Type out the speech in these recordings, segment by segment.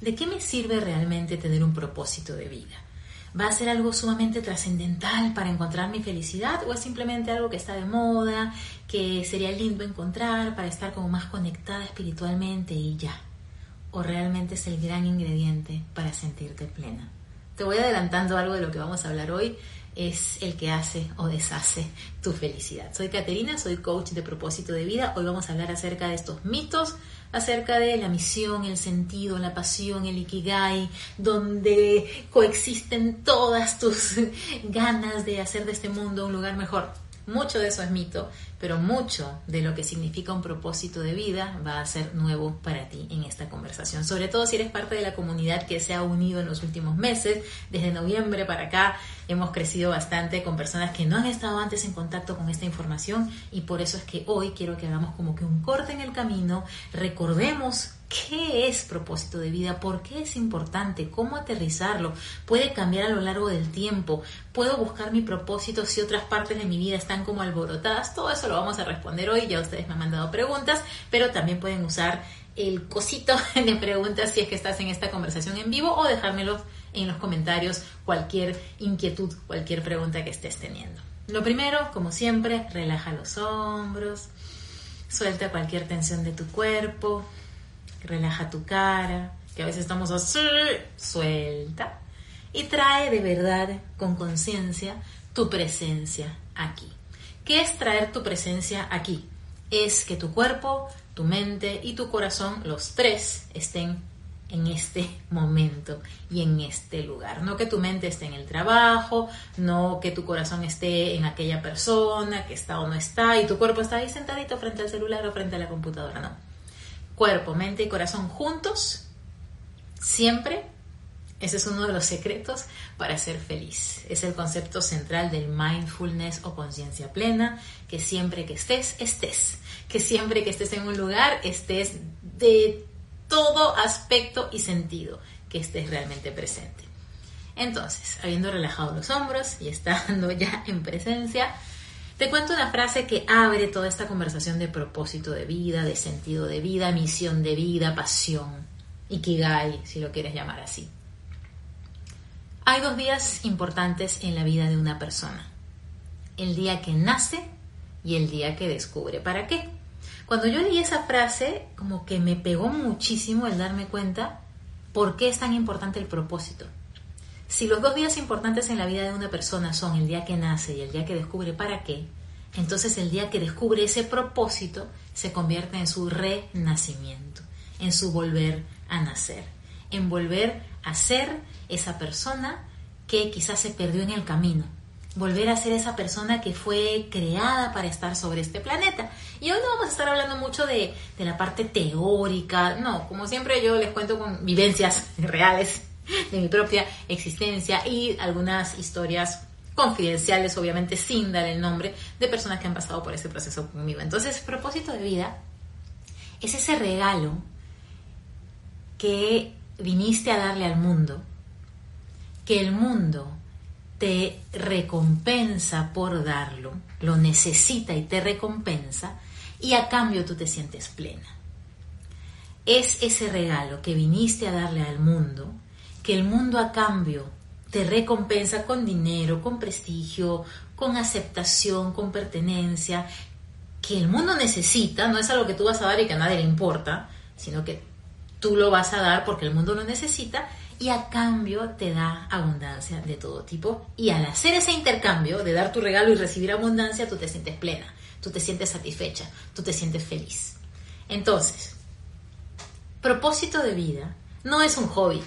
¿De qué me sirve realmente tener un propósito de vida? ¿Va a ser algo sumamente trascendental para encontrar mi felicidad o es simplemente algo que está de moda, que sería lindo encontrar para estar como más conectada espiritualmente y ya? ¿O realmente es el gran ingrediente para sentirte plena? Te voy adelantando algo de lo que vamos a hablar hoy es el que hace o deshace tu felicidad. Soy Caterina, soy coach de propósito de vida. Hoy vamos a hablar acerca de estos mitos, acerca de la misión, el sentido, la pasión, el ikigai, donde coexisten todas tus ganas de hacer de este mundo un lugar mejor. Mucho de eso es mito, pero mucho de lo que significa un propósito de vida va a ser nuevo para ti en esta conversación. Sobre todo si eres parte de la comunidad que se ha unido en los últimos meses. Desde noviembre para acá hemos crecido bastante con personas que no han estado antes en contacto con esta información y por eso es que hoy quiero que hagamos como que un corte en el camino, recordemos ¿Qué es propósito de vida? ¿Por qué es importante? ¿Cómo aterrizarlo? ¿Puede cambiar a lo largo del tiempo? ¿Puedo buscar mi propósito si otras partes de mi vida están como alborotadas? Todo eso lo vamos a responder hoy. Ya ustedes me han mandado preguntas, pero también pueden usar el cosito de preguntas si es que estás en esta conversación en vivo o dejármelo en los comentarios cualquier inquietud, cualquier pregunta que estés teniendo. Lo primero, como siempre, relaja los hombros, suelta cualquier tensión de tu cuerpo, relaja tu cara, que a veces estamos así, suelta, y trae de verdad con conciencia tu presencia aquí. ¿Qué es traer tu presencia aquí? Es que tu cuerpo, tu mente y tu corazón, los tres, estén en este momento y en este lugar. No que tu mente esté en el trabajo, no que tu corazón esté en aquella persona que está o no está y tu cuerpo está ahí sentadito frente al celular o frente a la computadora, no cuerpo, mente y corazón juntos, siempre. Ese es uno de los secretos para ser feliz. Es el concepto central del mindfulness o conciencia plena, que siempre que estés, estés. Que siempre que estés en un lugar, estés de todo aspecto y sentido, que estés realmente presente. Entonces, habiendo relajado los hombros y estando ya en presencia, te cuento una frase que abre toda esta conversación de propósito de vida, de sentido de vida, misión de vida, pasión, ikigai, si lo quieres llamar así. Hay dos días importantes en la vida de una persona. El día que nace y el día que descubre. ¿Para qué? Cuando yo leí esa frase, como que me pegó muchísimo el darme cuenta por qué es tan importante el propósito. Si los dos días importantes en la vida de una persona son el día que nace y el día que descubre para qué, entonces el día que descubre ese propósito se convierte en su renacimiento, en su volver a nacer, en volver a ser esa persona que quizás se perdió en el camino, volver a ser esa persona que fue creada para estar sobre este planeta. Y hoy no vamos a estar hablando mucho de, de la parte teórica, no, como siempre yo les cuento con vivencias reales de mi propia existencia y algunas historias confidenciales, obviamente sin dar el nombre, de personas que han pasado por ese proceso conmigo. Entonces, propósito de vida es ese regalo que viniste a darle al mundo, que el mundo te recompensa por darlo, lo necesita y te recompensa, y a cambio tú te sientes plena. Es ese regalo que viniste a darle al mundo, que el mundo a cambio te recompensa con dinero, con prestigio, con aceptación, con pertenencia, que el mundo necesita, no es algo que tú vas a dar y que a nadie le importa, sino que tú lo vas a dar porque el mundo lo necesita y a cambio te da abundancia de todo tipo. Y al hacer ese intercambio de dar tu regalo y recibir abundancia, tú te sientes plena, tú te sientes satisfecha, tú te sientes feliz. Entonces, propósito de vida no es un hobby,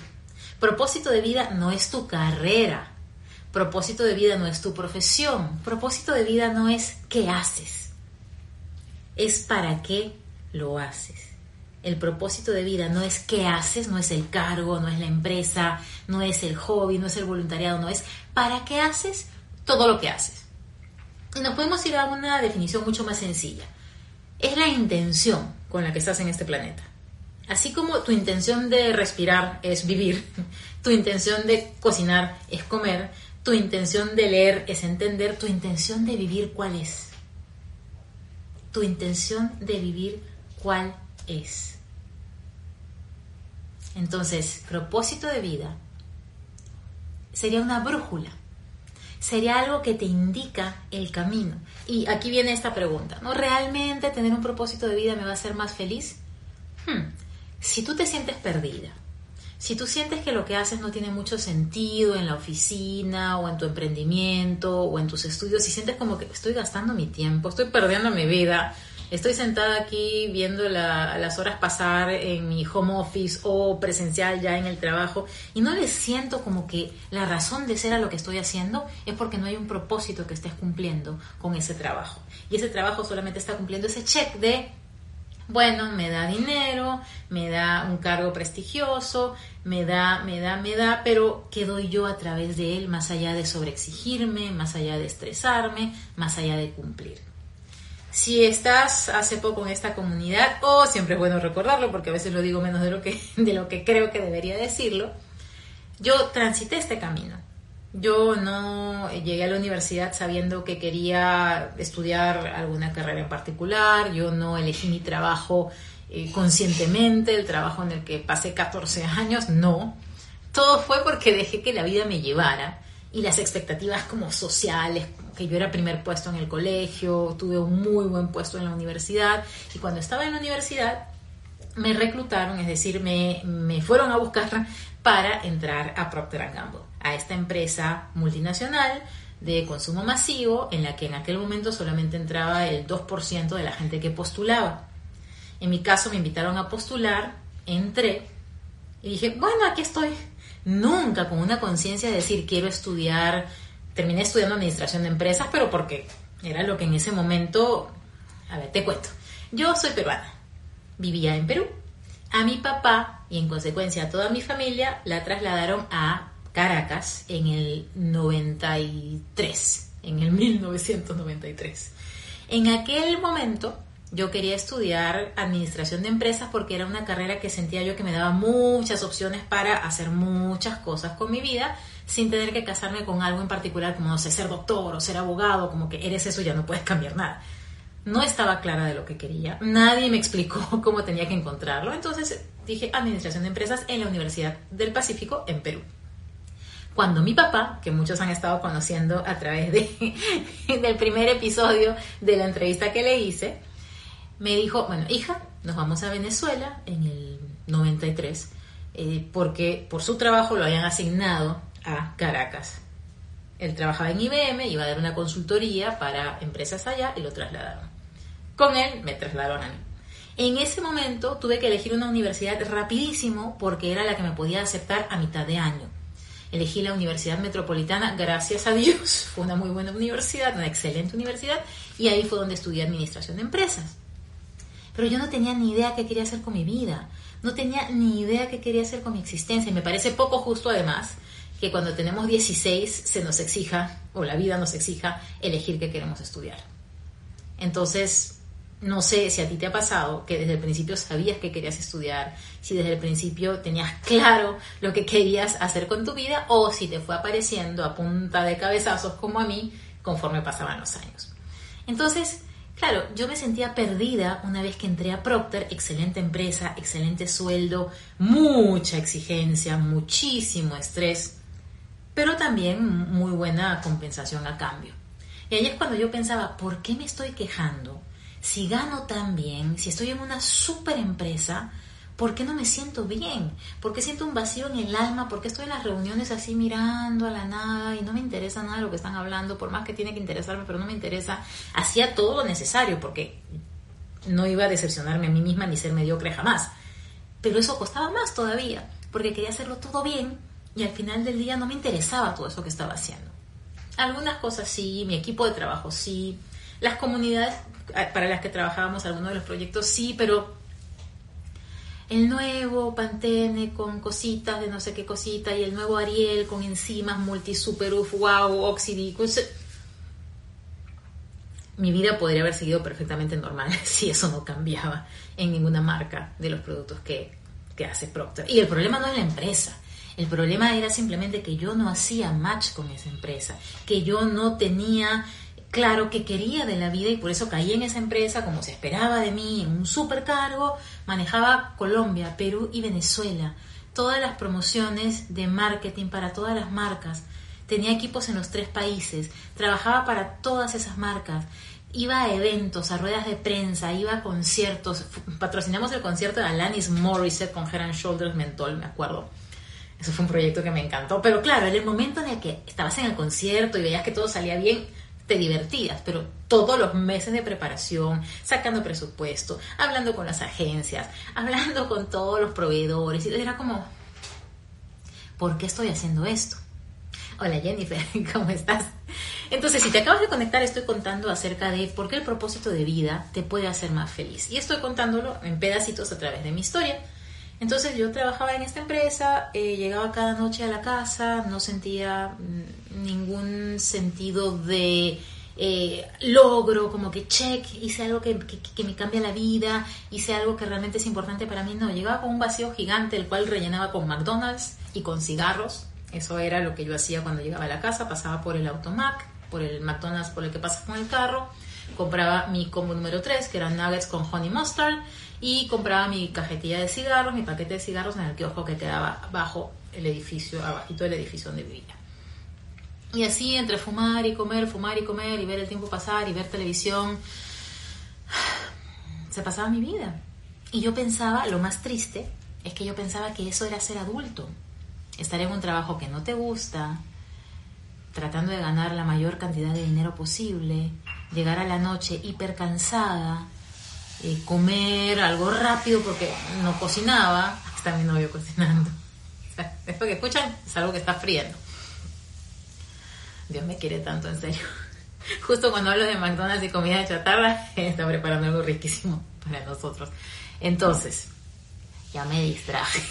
Propósito de vida no es tu carrera. Propósito de vida no es tu profesión. Propósito de vida no es qué haces. Es para qué lo haces. El propósito de vida no es qué haces, no es el cargo, no es la empresa, no es el hobby, no es el voluntariado, no es para qué haces todo lo que haces. Y nos podemos ir a una definición mucho más sencilla. Es la intención con la que estás en este planeta. Así como tu intención de respirar es vivir, tu intención de cocinar es comer, tu intención de leer es entender, tu intención de vivir cuál es. Tu intención de vivir cuál es. Entonces, propósito de vida sería una brújula, sería algo que te indica el camino. Y aquí viene esta pregunta, ¿no? ¿Realmente tener un propósito de vida me va a hacer más feliz? Hmm. Si tú te sientes perdida, si tú sientes que lo que haces no tiene mucho sentido en la oficina o en tu emprendimiento o en tus estudios, si sientes como que estoy gastando mi tiempo, estoy perdiendo mi vida, estoy sentada aquí viendo las horas pasar en mi home office o presencial ya en el trabajo y no le siento como que la razón de ser a lo que estoy haciendo es porque no hay un propósito que estés cumpliendo con ese trabajo. Y ese trabajo solamente está cumpliendo ese check de bueno, me da dinero, me da un cargo prestigioso, me da, me da, me da, pero ¿qué doy yo a través de él más allá de sobreexigirme, más allá de estresarme, más allá de cumplir? Si estás hace poco en esta comunidad, o siempre es bueno recordarlo porque a veces lo digo menos de lo que, de lo que creo que debería decirlo, yo transité este camino. Yo no llegué a la universidad sabiendo que quería estudiar alguna carrera en particular, yo no elegí mi trabajo eh, conscientemente, el trabajo en el que pasé 14 años, no. Todo fue porque dejé que la vida me llevara y las expectativas como sociales, que yo era primer puesto en el colegio, tuve un muy buen puesto en la universidad y cuando estaba en la universidad me reclutaron, es decir, me, me fueron a buscar para entrar a Procter Gamble a esta empresa multinacional de consumo masivo en la que en aquel momento solamente entraba el 2% de la gente que postulaba. En mi caso me invitaron a postular, entré y dije, bueno, aquí estoy. Nunca con una conciencia de decir quiero estudiar, terminé estudiando administración de empresas, pero porque era lo que en ese momento, a ver, te cuento. Yo soy peruana, vivía en Perú. A mi papá y en consecuencia a toda mi familia la trasladaron a Caracas en el 93, en el 1993. En aquel momento yo quería estudiar administración de empresas porque era una carrera que sentía yo que me daba muchas opciones para hacer muchas cosas con mi vida sin tener que casarme con algo en particular como, no sé, ser doctor o ser abogado, como que eres eso ya no puedes cambiar nada. No estaba clara de lo que quería, nadie me explicó cómo tenía que encontrarlo, entonces dije administración de empresas en la Universidad del Pacífico en Perú cuando mi papá, que muchos han estado conociendo a través de, del primer episodio de la entrevista que le hice, me dijo, bueno, hija, nos vamos a Venezuela en el 93, eh, porque por su trabajo lo habían asignado a Caracas. Él trabajaba en IBM, iba a dar una consultoría para empresas allá y lo trasladaron. Con él me trasladaron a mí. En ese momento tuve que elegir una universidad rapidísimo porque era la que me podía aceptar a mitad de año elegí la Universidad Metropolitana, gracias a Dios, fue una muy buena universidad, una excelente universidad, y ahí fue donde estudié Administración de Empresas. Pero yo no tenía ni idea qué quería hacer con mi vida, no tenía ni idea qué quería hacer con mi existencia, y me parece poco justo además que cuando tenemos 16 se nos exija, o la vida nos exija, elegir qué queremos estudiar. Entonces, no sé si a ti te ha pasado que desde el principio sabías que querías estudiar, si desde el principio tenías claro lo que querías hacer con tu vida o si te fue apareciendo a punta de cabezazos como a mí conforme pasaban los años. Entonces, claro, yo me sentía perdida una vez que entré a Procter, excelente empresa, excelente sueldo, mucha exigencia, muchísimo estrés, pero también muy buena compensación a cambio. Y ahí es cuando yo pensaba, ¿por qué me estoy quejando? si gano tan bien, si estoy en una super empresa, ¿por qué no me siento bien? ¿Por qué siento un vacío en el alma? ¿Por qué estoy en las reuniones así mirando a la nada y no me interesa nada de lo que están hablando? Por más que tiene que interesarme, pero no me interesa. Hacía todo lo necesario porque no iba a decepcionarme a mí misma ni ser mediocre jamás. Pero eso costaba más todavía, porque quería hacerlo todo bien y al final del día no me interesaba todo eso que estaba haciendo. Algunas cosas sí, mi equipo de trabajo sí, las comunidades eh, para las que trabajábamos algunos de los proyectos, sí, pero el nuevo Pantene con cositas de no sé qué cosita y el nuevo Ariel con enzimas multi super uf, wow, oxidi, mi vida podría haber seguido perfectamente normal si eso no cambiaba en ninguna marca de los productos que, que hace Procter. Y el problema no es la empresa. El problema era simplemente que yo no hacía match con esa empresa, que yo no tenía claro que quería de la vida y por eso caí en esa empresa como se esperaba de mí, en un supercargo, manejaba Colombia, Perú y Venezuela. todas las promociones de marketing para todas las marcas. Tenía equipos en los tres países, trabajaba para todas esas marcas, iba a eventos, a ruedas de prensa, iba a conciertos. Patrocinamos el concierto de Alanis Morissette con Head Shoulders Mentol, me acuerdo. Eso fue un proyecto que me encantó. Pero claro, en el momento en el que estabas en el concierto y veías que todo salía bien, te divertías, pero todos los meses de preparación, sacando presupuesto, hablando con las agencias, hablando con todos los proveedores, y era como, ¿por qué estoy haciendo esto? Hola Jennifer, ¿cómo estás? Entonces, si te acabas de conectar, estoy contando acerca de por qué el propósito de vida te puede hacer más feliz. Y estoy contándolo en pedacitos a través de mi historia. Entonces yo trabajaba en esta empresa, eh, llegaba cada noche a la casa, no sentía mm, ningún sentido de eh, logro, como que check, hice algo que, que, me cambia la vida, hice algo que realmente es importante para mí. No, llegaba con un vacío gigante, el cual rellenaba con McDonald's y con cigarros. Eso era lo que yo hacía cuando llegaba a la casa, pasaba por el automac, por el McDonald's por el que pasas con el carro, compraba mi combo número 3, que eran nuggets con honey mustard, y compraba mi cajetilla de cigarros, mi paquete de cigarros en el kiosco que quedaba bajo el edificio, abajito del edificio donde vivía. Y así entre fumar y comer, fumar y comer y ver el tiempo pasar y ver televisión, se pasaba mi vida. Y yo pensaba, lo más triste es que yo pensaba que eso era ser adulto, estar en un trabajo que no te gusta, tratando de ganar la mayor cantidad de dinero posible, llegar a la noche hiper cansada, eh, comer algo rápido porque no cocinaba, está mi novio cocinando. Después que escuchan, es algo que está friendo. Dios me quiere tanto, en serio. Justo cuando hablo de McDonald's y comida de chatarra, está preparando algo riquísimo para nosotros. Entonces, ya me distraje.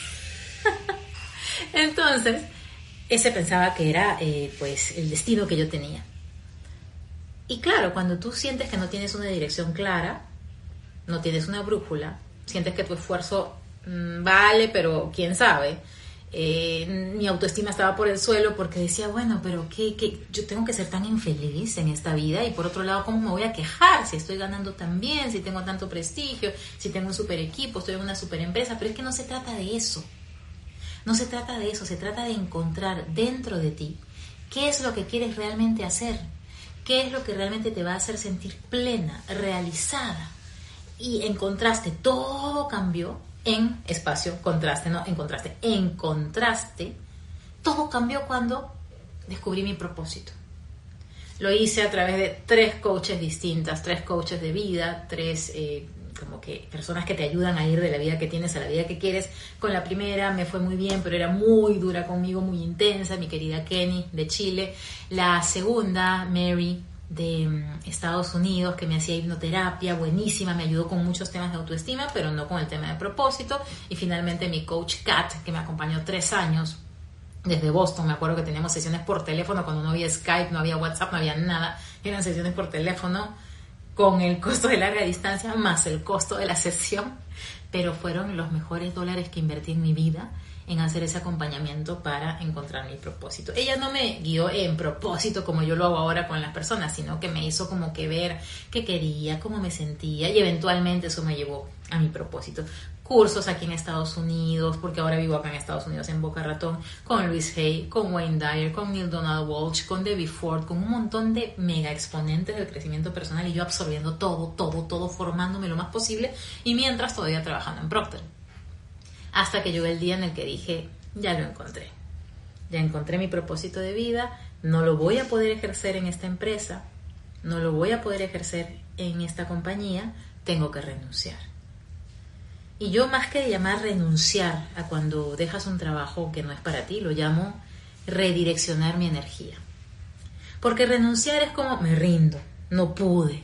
Entonces, ese pensaba que era eh, pues el destino que yo tenía. Y claro, cuando tú sientes que no tienes una dirección clara, no tienes una brújula, sientes que tu esfuerzo mm, vale, pero quién sabe. Eh, mi autoestima estaba por el suelo porque decía, bueno, pero ¿qué, ¿qué, yo tengo que ser tan infeliz en esta vida y por otro lado, ¿cómo me voy a quejar si estoy ganando tan bien, si tengo tanto prestigio, si tengo un super equipo, estoy en una super empresa? Pero es que no se trata de eso. No se trata de eso, se trata de encontrar dentro de ti qué es lo que quieres realmente hacer, qué es lo que realmente te va a hacer sentir plena, realizada. Y en contraste, todo cambió en espacio, contraste, no en contraste, en contraste, todo cambió cuando descubrí mi propósito. Lo hice a través de tres coaches distintas, tres coaches de vida, tres eh, como que personas que te ayudan a ir de la vida que tienes a la vida que quieres. Con la primera me fue muy bien, pero era muy dura conmigo, muy intensa, mi querida Kenny de Chile. La segunda, Mary de mm, Estados Unidos, que me hacía hipnoterapia, buenísima, me ayudó con muchos temas de autoestima, pero no con el tema de propósito. Y finalmente mi coach Kat, que me acompañó tres años desde Boston, me acuerdo que teníamos sesiones por teléfono cuando no había Skype, no había WhatsApp, no había nada, eran sesiones por teléfono con el costo de larga distancia más el costo de la sesión, pero fueron los mejores dólares que invertí en mi vida en hacer ese acompañamiento para encontrar mi propósito. Ella no me guió en propósito como yo lo hago ahora con las personas, sino que me hizo como que ver qué quería, cómo me sentía y eventualmente eso me llevó a mi propósito cursos aquí en Estados Unidos, porque ahora vivo acá en Estados Unidos, en Boca Ratón, con Luis Hay, con Wayne Dyer, con Neil Donald Walsh, con Debbie Ford, con un montón de mega exponentes del crecimiento personal y yo absorbiendo todo, todo, todo, formándome lo más posible y mientras todavía trabajando en Procter. Hasta que llegó el día en el que dije, ya lo encontré. Ya encontré mi propósito de vida, no lo voy a poder ejercer en esta empresa, no lo voy a poder ejercer en esta compañía, tengo que renunciar. Y yo más que llamar renunciar a cuando dejas un trabajo que no es para ti, lo llamo redireccionar mi energía. Porque renunciar es como me rindo, no pude,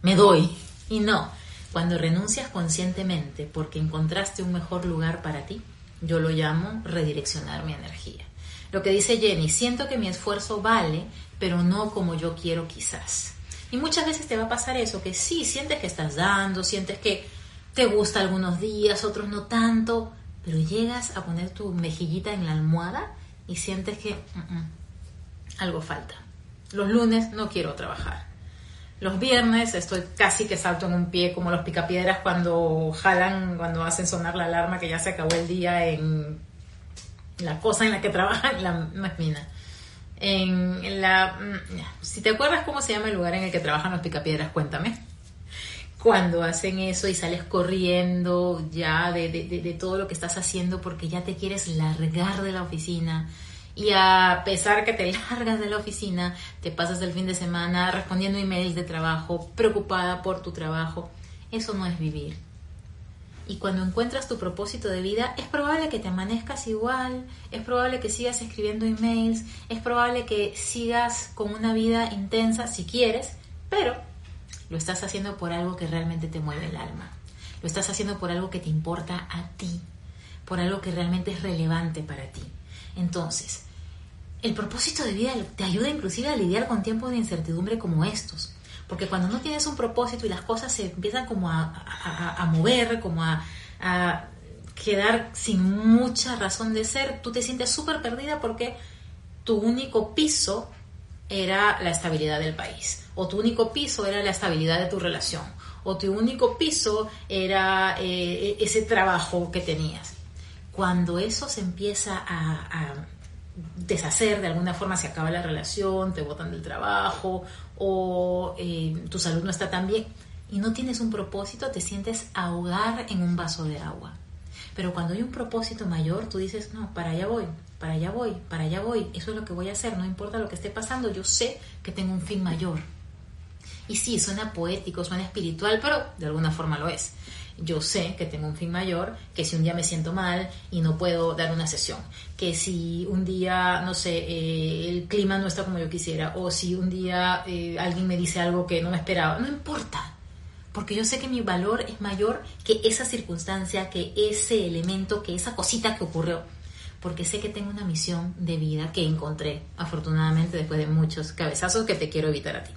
me doy. Y no, cuando renuncias conscientemente porque encontraste un mejor lugar para ti, yo lo llamo redireccionar mi energía. Lo que dice Jenny, siento que mi esfuerzo vale, pero no como yo quiero quizás. Y muchas veces te va a pasar eso, que sí, sientes que estás dando, sientes que te gusta algunos días, otros no tanto, pero llegas a poner tu mejillita en la almohada y sientes que algo falta. Los lunes no quiero trabajar. Los viernes estoy casi que salto en un pie como los picapiedras cuando jalan, cuando hacen sonar la alarma que ya se acabó el día en la cosa en la que trabajan, la, mina. En la, mm, si te acuerdas cómo se llama el lugar en el que trabajan los picapiedras, cuéntame. Cuando hacen eso y sales corriendo ya de, todo lo que estás haciendo porque ya te quieres largar de la oficina, y a pesar que te largas de la oficina, te pasas el fin de semana respondiendo emails de trabajo, preocupada por tu trabajo. Eso no es vivir. Y cuando encuentras tu propósito de vida, es probable que te amanezcas igual, es probable que sigas escribiendo emails, es probable que sigas con una vida intensa si quieres, pero lo estás haciendo por algo que realmente te mueve el alma. Lo estás haciendo por algo que te importa a ti, por algo que realmente es relevante para ti. Entonces, el propósito de vida te ayuda inclusive a lidiar con tiempos de incertidumbre como estos. Porque cuando no tienes un propósito y las cosas se empiezan como a, mover, como a, quedar sin mucha razón de ser, tú te sientes súper perdida porque tu único piso era la estabilidad del país, o tu único piso era la estabilidad de tu relación, o tu único piso era eh, ese trabajo que tenías. Cuando eso se empieza a, deshacer, de alguna forma se acaba la relación, te botan del trabajo o eh, tu salud no está tan bien y no tienes un propósito, te sientes ahogar en un vaso de agua. Pero cuando hay un propósito mayor, tú dices, no, para allá voy, para allá voy, para allá voy, eso es lo que voy a hacer, no importa lo que esté pasando, yo sé que tengo un fin mayor. Y sí, suena poético, suena espiritual, pero de alguna forma lo es yo sé que tengo un fin mayor, que si un día me siento mal y no puedo dar una sesión, que si un día, no sé, eh, el clima no está como yo quisiera, o si un día eh, alguien me dice algo que no me esperaba, no importa, porque yo sé que mi valor es mayor que esa circunstancia, que ese elemento, que esa cosita que ocurrió, porque sé que tengo una misión de vida que encontré, afortunadamente, después de muchos cabezazos que te quiero evitar a ti.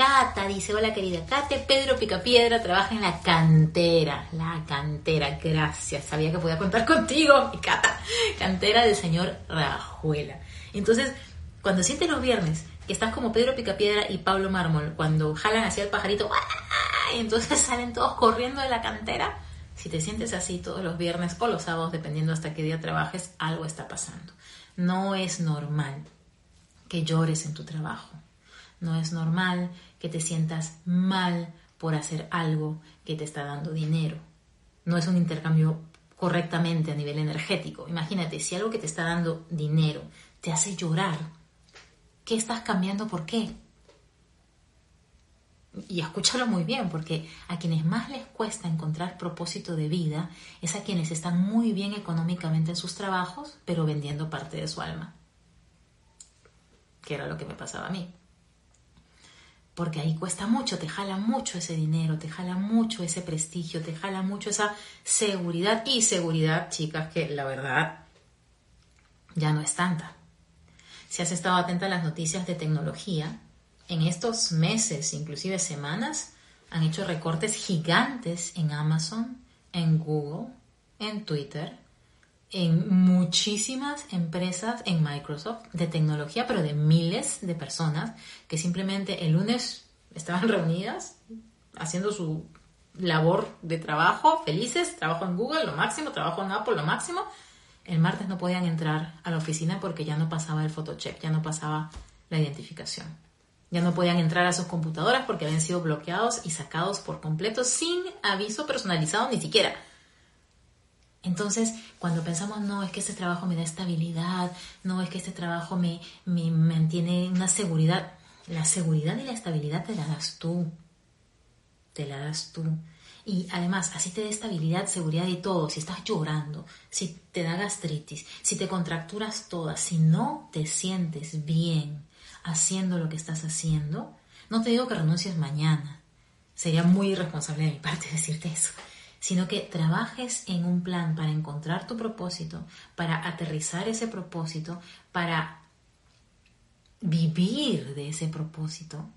Cata dice, hola querida Cate, Pedro Picapiedra trabaja en la cantera, la cantera, gracias, sabía que podía contar contigo, mi Cata, cantera del señor Rajuela. Entonces, cuando sientes los viernes que estás como Pedro Picapiedra y Pablo Mármol, cuando jalan hacia el pajarito, y entonces salen todos corriendo de la cantera, si te sientes así todos los viernes o los sábados, dependiendo hasta qué día trabajes, algo está pasando. No es normal que llores en tu trabajo. No es normal que te sientas mal por hacer algo que te está dando dinero. No es un intercambio correctamente a nivel energético. Imagínate, si algo que te está dando dinero te hace llorar, ¿qué estás cambiando? ¿Por qué? Y escúchalo muy bien, porque a quienes más les cuesta encontrar propósito de vida es a quienes están muy bien económicamente en sus trabajos, pero vendiendo parte de su alma. Que era lo que me pasaba a mí porque ahí cuesta mucho, te jala mucho ese dinero, te jala mucho ese prestigio, te jala mucho esa seguridad y seguridad, chicas, que la verdad ya no es tanta. Si has estado atenta a las noticias de tecnología, en estos meses, inclusive semanas, han hecho recortes gigantes en Amazon, en Google, en Twitter, en muchísimas empresas en Microsoft de tecnología, pero de miles de personas que simplemente el lunes estaban reunidas haciendo su labor de trabajo, felices, trabajo en Google, lo máximo, trabajo en Apple, lo máximo. El martes no podían entrar a la oficina porque ya no pasaba el photocheck, ya no pasaba la identificación. Ya no podían entrar a sus computadoras porque habían sido bloqueados y sacados por completo sin aviso personalizado ni siquiera. Entonces, cuando pensamos, no, es que este trabajo me da estabilidad, no, es que este trabajo me, me mantiene una seguridad, la seguridad y la estabilidad te la das tú, te la das tú. Y además, así te da estabilidad, seguridad y todo. Si estás llorando, si te da gastritis, si te contracturas todas, si no te sientes bien haciendo lo que estás haciendo, no te digo que renuncies mañana. Sería muy irresponsable de mi parte decirte eso sino que trabajes en un plan para encontrar tu propósito, para aterrizar ese propósito, para vivir de ese propósito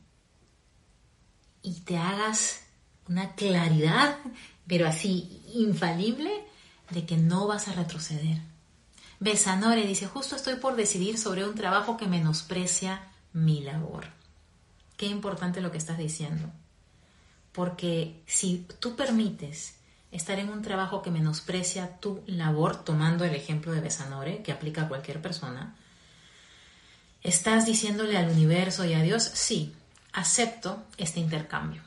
y te hagas una claridad, pero así infalible, de que no vas a retroceder. Besanore dice, justo estoy por decidir sobre un trabajo que menosprecia mi labor. Qué importante lo que estás diciendo. Porque si tú permites estar en un trabajo que menosprecia tu labor, tomando el ejemplo de Besanore, que aplica a cualquier persona, ¿estás diciéndole al universo y a Dios, sí, acepto este intercambio?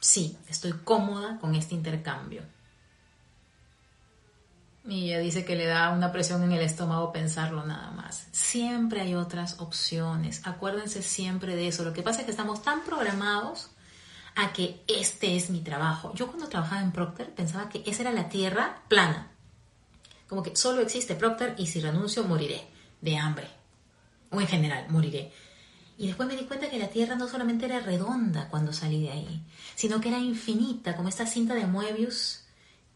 Sí, estoy cómoda con este intercambio. Y ella dice que le da una presión en el estómago pensarlo nada más. Siempre hay otras opciones. Acuérdense siempre de eso. Lo que pasa es que estamos tan programados a que este es mi trabajo. Yo cuando trabajaba en Procter pensaba que esa era la tierra plana. Como que solo existe Procter y si renuncio moriré de hambre. O en general, moriré. Y después me di cuenta que la Tierra no solamente era redonda cuando salí de ahí, sino que era infinita, como esta cinta de Moebius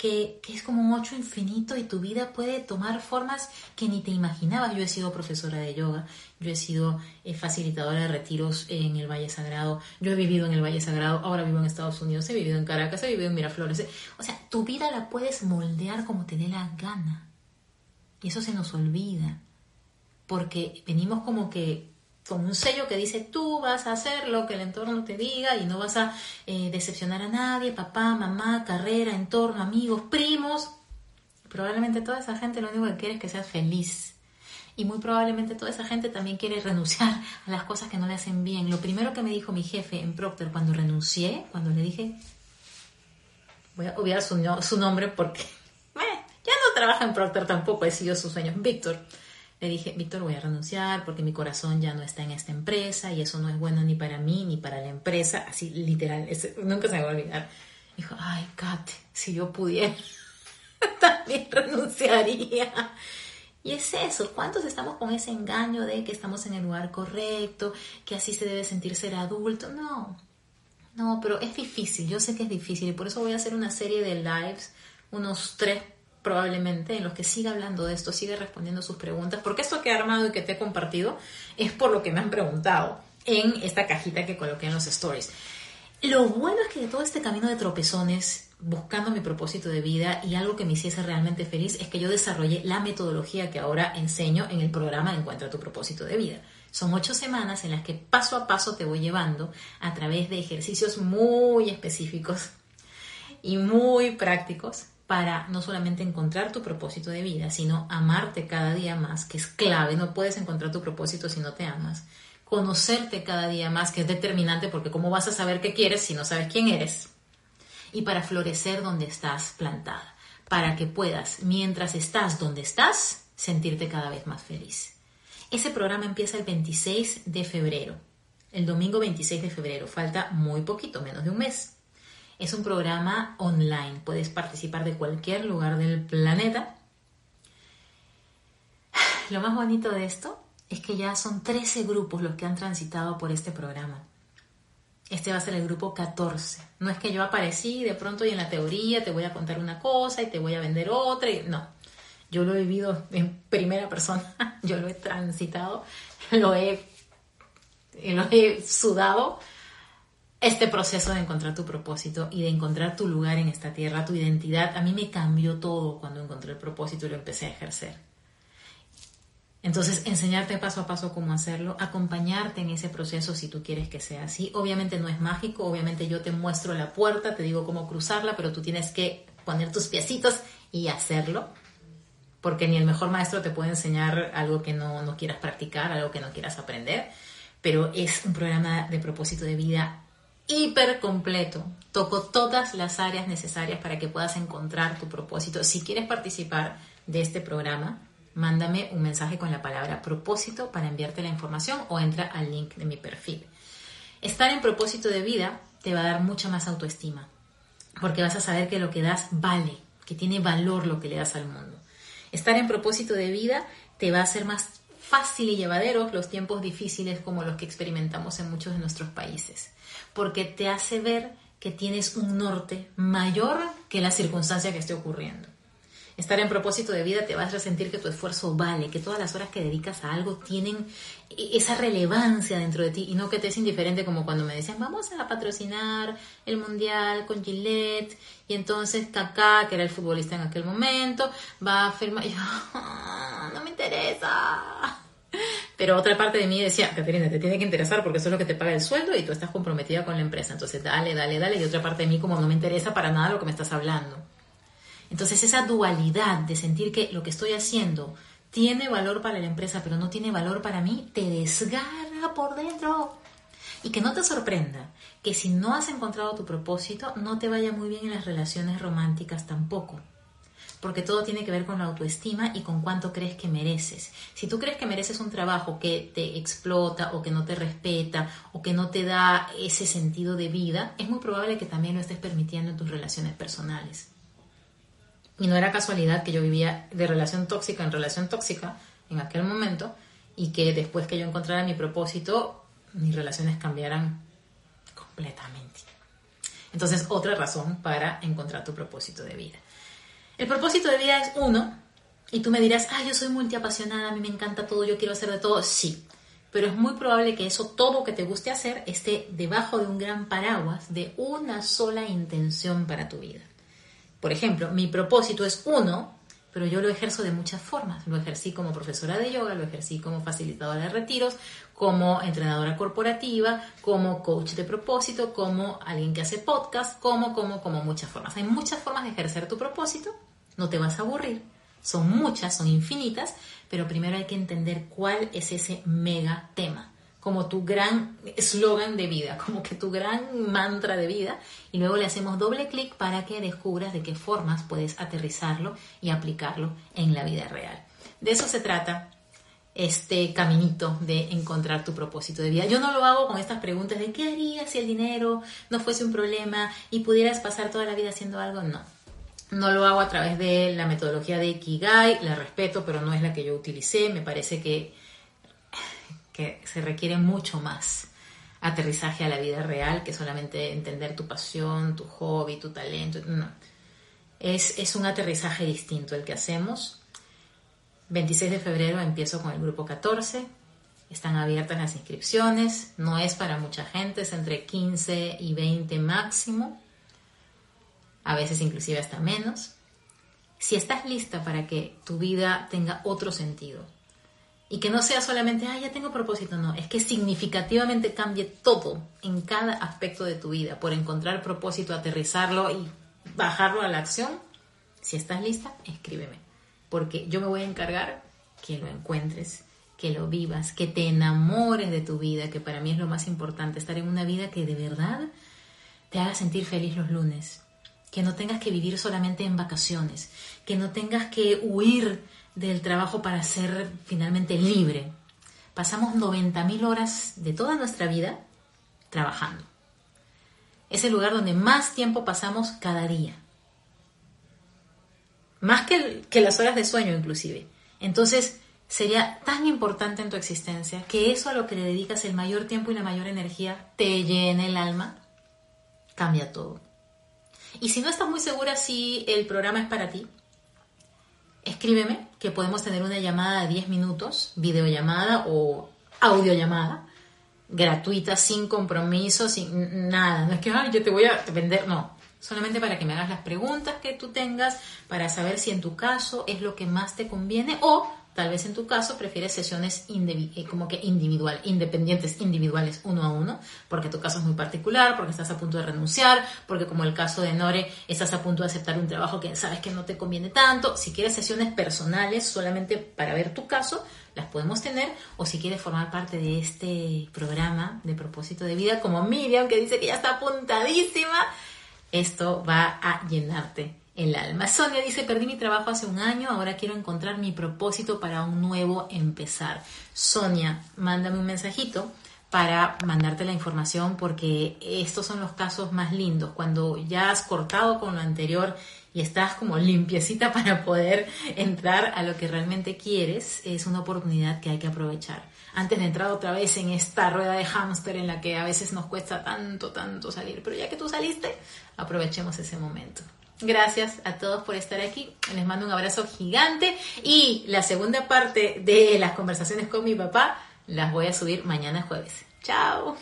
que, es como un ocho infinito y tu vida puede tomar formas que ni te imaginabas. Yo he sido profesora de yoga, yo he sido eh, facilitadora de retiros en el Valle Sagrado, yo he vivido en el Valle Sagrado, ahora vivo en Estados Unidos, he vivido en Caracas, he vivido en Miraflores. O sea, tu vida la puedes moldear como te dé la gana. Y eso se nos olvida, porque venimos como que con un sello que dice tú vas a hacer lo que el entorno te diga y no vas a eh, decepcionar a nadie, papá, mamá, carrera, entorno, amigos, primos. Probablemente toda esa gente lo único que quiere es que seas feliz. Y muy probablemente toda esa gente también quiere renunciar a las cosas que no le hacen bien. Lo primero que me dijo mi jefe en Procter cuando renuncié, cuando le dije, voy a obviar su, nombre porque ya no trabaja en Procter tampoco, he sido sus sueños, Víctor le dije, Víctor, voy a renunciar porque mi corazón ya no está en esta empresa y eso no es bueno ni para mí ni para la empresa, así literal, nunca se me va a olvidar. Dijo, ay, Kate, si yo pudiera, también renunciaría. Y es eso, ¿cuántos estamos con ese engaño de que estamos en el lugar correcto, que así se debe sentir ser adulto? No, no, pero es difícil, yo sé que es difícil y por eso voy a hacer una serie de lives, unos tres probablemente en los que siga hablando de esto, siga respondiendo sus preguntas, porque esto que he armado y que te he compartido es por lo que me han preguntado en esta cajita que coloqué en los stories. Lo bueno es que de todo este camino de tropezones, buscando mi propósito de vida y algo que me hiciese realmente feliz, es que yo desarrollé la metodología que ahora enseño en el programa Encuentra tu propósito de vida. Son ocho semanas en las que paso a paso te voy llevando a través de ejercicios muy específicos y muy prácticos para no solamente encontrar tu propósito de vida, sino amarte cada día más, que es clave, no puedes encontrar tu propósito si no te amas, conocerte cada día más, que es determinante porque cómo vas a saber qué quieres si no sabes quién eres, y para florecer donde estás plantada, para que puedas, mientras estás donde estás, sentirte cada vez más feliz. Ese programa empieza el 26 de febrero, el domingo 26 de febrero, falta muy poquito, menos de un mes. Es un programa online, puedes participar de cualquier lugar del planeta. Lo más bonito de esto es que ya son 13 grupos los que han transitado por este programa. Este va a ser el grupo 14. No es que yo aparecí de pronto y en la teoría te voy a contar una cosa y te voy a vender otra. Y... No, yo lo he vivido en primera persona, yo lo he transitado, lo he, lo he sudado este proceso de encontrar tu propósito y de encontrar tu lugar en esta tierra, tu identidad, a mí me cambió todo cuando encontré el propósito y lo empecé a ejercer. Entonces, enseñarte paso a paso cómo hacerlo, acompañarte en ese proceso si tú quieres que sea así. Obviamente no es mágico, obviamente yo te muestro la puerta, te digo cómo cruzarla, pero tú tienes que poner tus piecitos y hacerlo, porque ni el mejor maestro te puede enseñar algo que no, no quieras practicar, algo que no quieras aprender, pero es un programa de propósito de vida hiper completo. Toco todas las áreas necesarias para que puedas encontrar tu propósito. Si quieres participar de este programa, mándame un mensaje con la palabra propósito para enviarte la información o entra al link de mi perfil. Estar en propósito de vida te va a dar mucha más autoestima, porque vas a saber que lo que das vale, que tiene valor lo que le das al mundo. Estar en propósito de vida te va a hacer más fácil y llevadero los tiempos difíciles como los que experimentamos en muchos de nuestros países porque te hace ver que tienes un norte mayor que la circunstancia que esté ocurriendo. Estar en propósito de vida te vas a sentir que tu esfuerzo vale, que todas las horas que dedicas a algo tienen esa relevancia dentro de ti y no que te es indiferente como cuando me decían vamos a patrocinar el mundial con Gillette y entonces Kaká, que era el futbolista en aquel momento, va a firmar. Yo, ah, no me interesa Pero otra parte de mí decía, Caterina, te tiene que interesar porque eso es lo que te paga el sueldo y tú estás comprometida con la empresa. Entonces, dale, dale, dale. Y otra parte de mí como no me interesa para nada lo que me estás hablando. Entonces, esa dualidad de sentir que lo que estoy haciendo tiene valor para la empresa, pero no tiene valor para mí, te desgarra por dentro. Y que no te sorprenda que si no has encontrado tu propósito, no te vaya muy bien en las relaciones románticas tampoco porque todo tiene que ver con la autoestima y con cuánto crees que mereces. Si tú crees que mereces un trabajo que te explota o que no te respeta o que no te da ese sentido de vida, es muy probable que también lo estés permitiendo en tus relaciones personales. Y no era casualidad que yo vivía de relación tóxica en relación tóxica en aquel momento y que después que yo encontrara mi propósito, mis relaciones cambiaran completamente. Entonces, otra razón para encontrar tu propósito de vida. El propósito de vida es uno, y tú me dirás, ah, yo soy multiapasionada, a mí me encanta todo, yo quiero hacer de todo. Sí, pero es muy probable que eso, todo que te guste hacer, esté debajo de un gran paraguas de una sola intención para tu vida. Por ejemplo, mi propósito es uno, pero yo lo ejerzo de muchas formas. Lo ejercí como profesora de yoga, lo ejercí como facilitadora de retiros, como entrenadora corporativa, como coach de propósito, como alguien que hace podcast, como, como, como muchas formas. Hay muchas formas de ejercer tu propósito, no te vas a aburrir. Son muchas, son infinitas, pero primero hay que entender cuál es ese mega tema como tu gran eslogan de vida, como que tu gran mantra de vida, y luego le hacemos doble clic para que descubras de qué formas puedes aterrizarlo y aplicarlo en la vida real. De eso se trata este caminito de encontrar tu propósito de vida. Yo no lo hago con estas preguntas de qué harías si el dinero no fuese un problema y pudieras pasar toda la vida haciendo algo, no. No lo hago a través de la metodología de Ikigai, la respeto, pero no es la que yo utilicé. Me parece que que se requiere mucho más aterrizaje a la vida real que solamente entender tu pasión, tu hobby, tu talento. Es, es un aterrizaje distinto el que hacemos. 26 de febrero empiezo con el grupo 14. Están abiertas las inscripciones. No es para mucha gente, es entre 15 y 20 máximo. A veces inclusive hasta menos. Si estás lista para que tu vida tenga otro sentido, y que no sea solamente, ah, ya tengo propósito, no, es que significativamente cambie todo en cada aspecto de tu vida por encontrar propósito, aterrizarlo y bajarlo a la acción. Si estás lista, escríbeme, porque yo me voy a encargar que lo encuentres, que lo vivas, que te enamores de tu vida, que para mí es lo más importante, estar en una vida que de verdad te haga sentir feliz los lunes, que no tengas que vivir solamente en vacaciones, que no tengas que huir del trabajo para ser finalmente libre. Pasamos 90.000 horas de toda nuestra vida trabajando. Es el lugar donde más tiempo pasamos cada día. Más que, las horas de sueño inclusive. Entonces, sería tan importante en tu existencia que eso a lo que le dedicas el mayor tiempo y la mayor energía te llene el alma, cambia todo. Y si no estás muy segura si el programa es para ti, escríbeme que podemos tener una llamada de 10 minutos, videollamada o audiollamada, gratuita, sin compromiso, sin nada. No es que Ay, yo te voy a vender, no. Solamente para que me hagas las preguntas que tú tengas, para saber si en tu caso es lo que más te conviene o Tal vez en tu caso prefieres sesiones eh, como que individual, independientes, individuales, uno a uno, porque tu caso es muy particular, porque estás a punto de renunciar, porque como el caso de Nore, estás a punto de aceptar un trabajo que sabes que no te conviene tanto. Si quieres sesiones personales solamente para ver tu caso, las podemos tener, o si quieres formar parte de este programa de propósito de vida, como Miriam, que dice que ya está apuntadísima, esto va a llenarte el alma. Sonia dice, perdí mi trabajo hace un año, ahora quiero encontrar mi propósito para un nuevo empezar. Sonia, mándame un mensajito para mandarte la información porque estos son los casos más lindos, cuando ya has cortado con lo anterior y estás como limpiecita para poder entrar a lo que realmente quieres, es una oportunidad que hay que aprovechar. Antes de entrar otra vez en esta rueda de hámster en la que a veces nos cuesta tanto, tanto salir, pero ya que tú saliste, aprovechemos ese momento. Gracias a todos por estar aquí. Les mando un abrazo gigante y la segunda parte de las conversaciones con mi papá las voy a subir mañana jueves. Chao.